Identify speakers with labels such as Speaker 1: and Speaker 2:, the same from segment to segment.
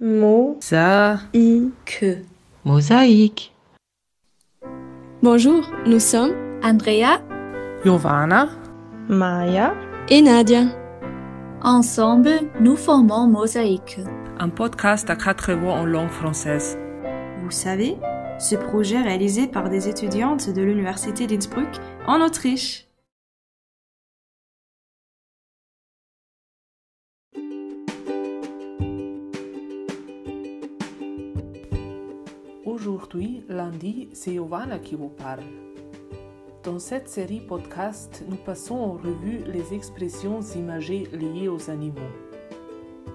Speaker 1: Mosaïque.
Speaker 2: Mosaïque.
Speaker 3: Bonjour, nous sommes
Speaker 4: Andrea,
Speaker 5: Giovanna,
Speaker 1: Maya,
Speaker 3: et Nadia.
Speaker 4: Ensemble, nous formons Mosaïque.
Speaker 5: un podcast à quatre voix en langue française.
Speaker 6: Vous savez, ce projet réalisé par des étudiantes de l'Université d'Innsbruck en Autriche.
Speaker 5: Aujourd'hui, lundi, c'est Giovanna qui vous parle. Dans cette série podcast, nous passons en revue les expressions imagées liées aux animaux.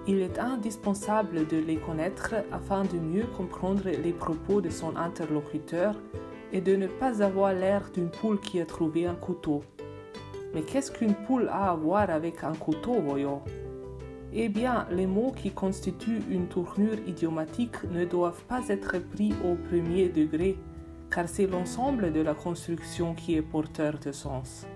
Speaker 5: Il est indispensable de les connaître afin de mieux comprendre les propos de son interlocuteur et de ne pas avoir l'air d'une poule qui a trouvé un couteau. Mais qu'est-ce qu'une poule a à voir avec un couteau, voyons? Eh bien, les mots qui constituent une tournure idiomatique ne doivent pas être pris au premier degré, car c'est l'ensemble de la construction qui est porteur de sens.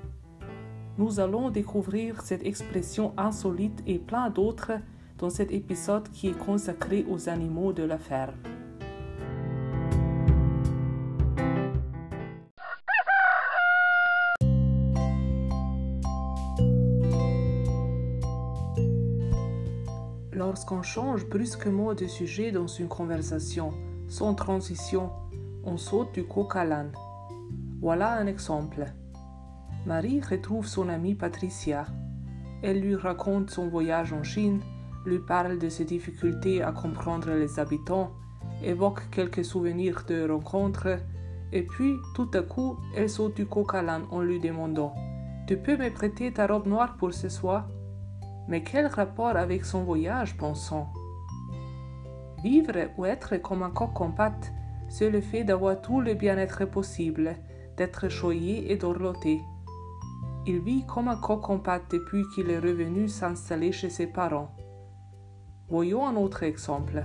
Speaker 5: Nous allons découvrir cette expression insolite et plein d'autres dans cet épisode qui est consacré aux animaux de la ferme. Lorsqu'on change brusquement de sujet dans une conversation, sans transition, on saute du coq à l'âne. Voilà un exemple. Marie retrouve son amie Patricia. Elle lui raconte son voyage en Chine, lui parle de ses difficultés à comprendre les habitants, évoque quelques souvenirs de rencontres, et puis, tout à coup, elle saute du coq à l'âne en lui demandant Tu peux me prêter ta robe noire pour ce soir? Mais quel rapport avec son voyage, pensons Vivre ou être comme un coq en c'est le fait d'avoir tout le bien-être possible, d'être choyé et dorloté. Il vit comme un coq en depuis qu'il est revenu s'installer chez ses parents. Voyons un autre exemple.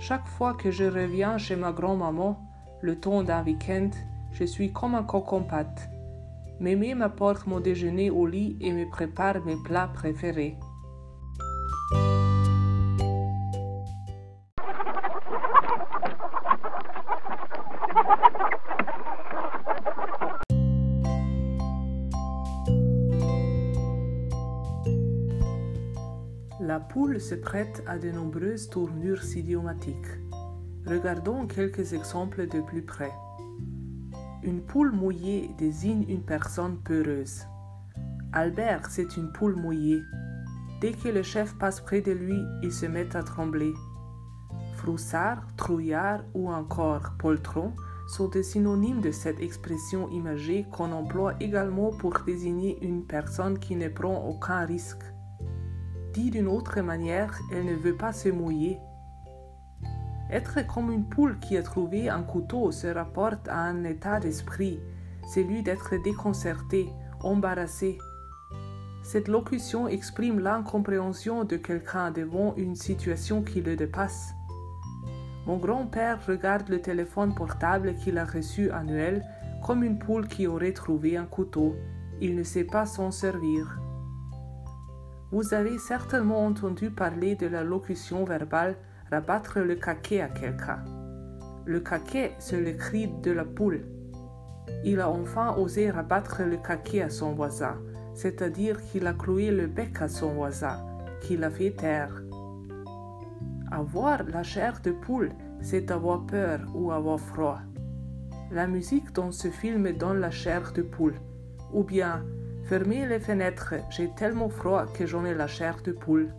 Speaker 5: Chaque fois que je reviens chez ma grand-maman, le temps d'un week-end, je suis comme un coq en. Mémé m'apporte mon déjeuner au lit et me prépare mes plats préférés. La poule se prête à de nombreuses tournures idiomatiques. Regardons quelques exemples de plus près. Une poule mouillée désigne une personne peureuse. Albert, c'est une poule mouillée. Dès que le chef passe près de lui, il se met à trembler. Froussard, trouillard ou encore poltron sont des synonymes de cette expression imagée qu'on emploie également pour désigner une personne qui ne prend aucun risque. Dit d'une autre manière, elle ne veut pas se mouiller. Être comme une poule qui a trouvé un couteau se rapporte à un état d'esprit, celui d'être déconcerté, embarrassé. Cette locution exprime l'incompréhension de quelqu'un devant une situation qui le dépasse. Mon grand-père regarde le téléphone portable qu'il a reçu à Noël comme une poule qui aurait trouvé un couteau. Il ne sait pas s'en servir. Vous avez certainement entendu parler de la locution verbale rabattre le caquet à quelqu'un. Le caquet, c'est le cri de la poule. Il a enfin osé rabattre le caquet à son voisin, c'est-à-dire qu'il a cloué le bec à son voisin, qui l'a fait taire. Avoir la chair de poule, c'est avoir peur ou avoir froid. La musique dans ce film donne la chair de poule, ou bien Fermez les fenêtres, j'ai tellement froid que j'en ai la chair de poule.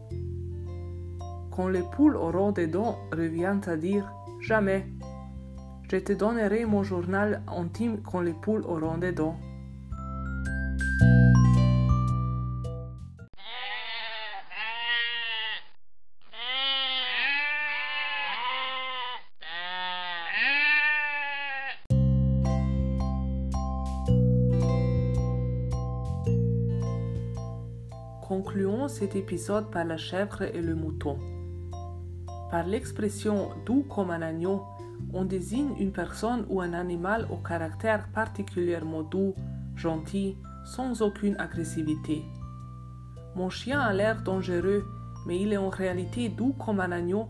Speaker 5: Quand les poules auront des dents, revient à dire jamais. Je te donnerai mon journal intime quand les poules auront des dents. Concluons cet épisode par la chèvre et le mouton. Par l'expression doux comme un agneau, on désigne une personne ou un animal au caractère particulièrement doux, gentil, sans aucune agressivité. Mon chien a l'air dangereux, mais il est en réalité doux comme un agneau.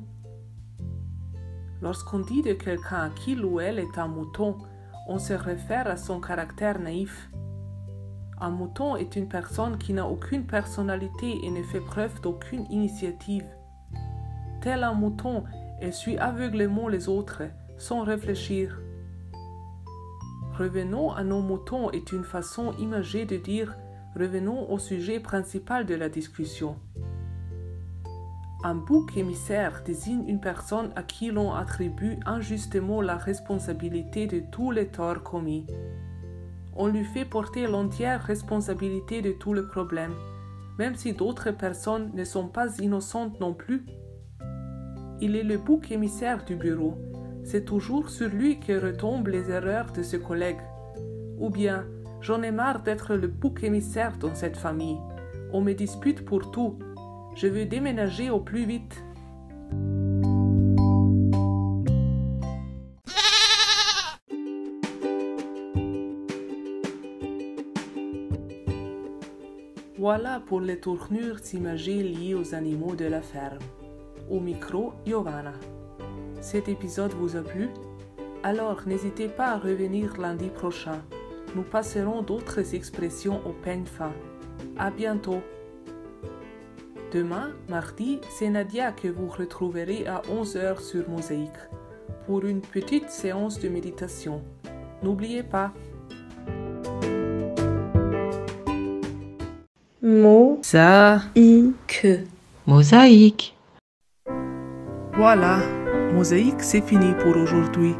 Speaker 5: Lorsqu'on dit de quelqu'un qu'il ou elle est un mouton, on se réfère à son caractère naïf. Un mouton est une personne qui n'a aucune personnalité et ne fait preuve d'aucune initiative. Tel un mouton, elle suit aveuglément les autres, sans réfléchir. Revenons à nos moutons est une façon imagée de dire revenons au sujet principal de la discussion. Un bouc émissaire désigne une personne à qui l'on attribue injustement la responsabilité de tous les torts commis. On lui fait porter l'entière responsabilité de tout le problème, même si d'autres personnes ne sont pas innocentes non plus. Il est le bouc émissaire du bureau. C'est toujours sur lui que retombent les erreurs de ses collègues. Ou bien, j'en ai marre d'être le bouc émissaire dans cette famille. On me dispute pour tout. Je veux déménager au plus vite. Voilà pour les tournures imagées liées aux animaux de la ferme. Au micro, Giovanna. Cet épisode vous a plu? Alors n'hésitez pas à revenir lundi prochain. Nous passerons d'autres expressions au peigne fin. À bientôt. Demain, mardi, c'est Nadia que vous retrouverez à 11h sur Mosaïque pour une petite séance de méditation. N'oubliez pas.
Speaker 1: Mo,
Speaker 2: Ça.
Speaker 1: I, que.
Speaker 2: Mosaïque.
Speaker 5: Voilà, Mosaïque, c'est fini pour aujourd'hui.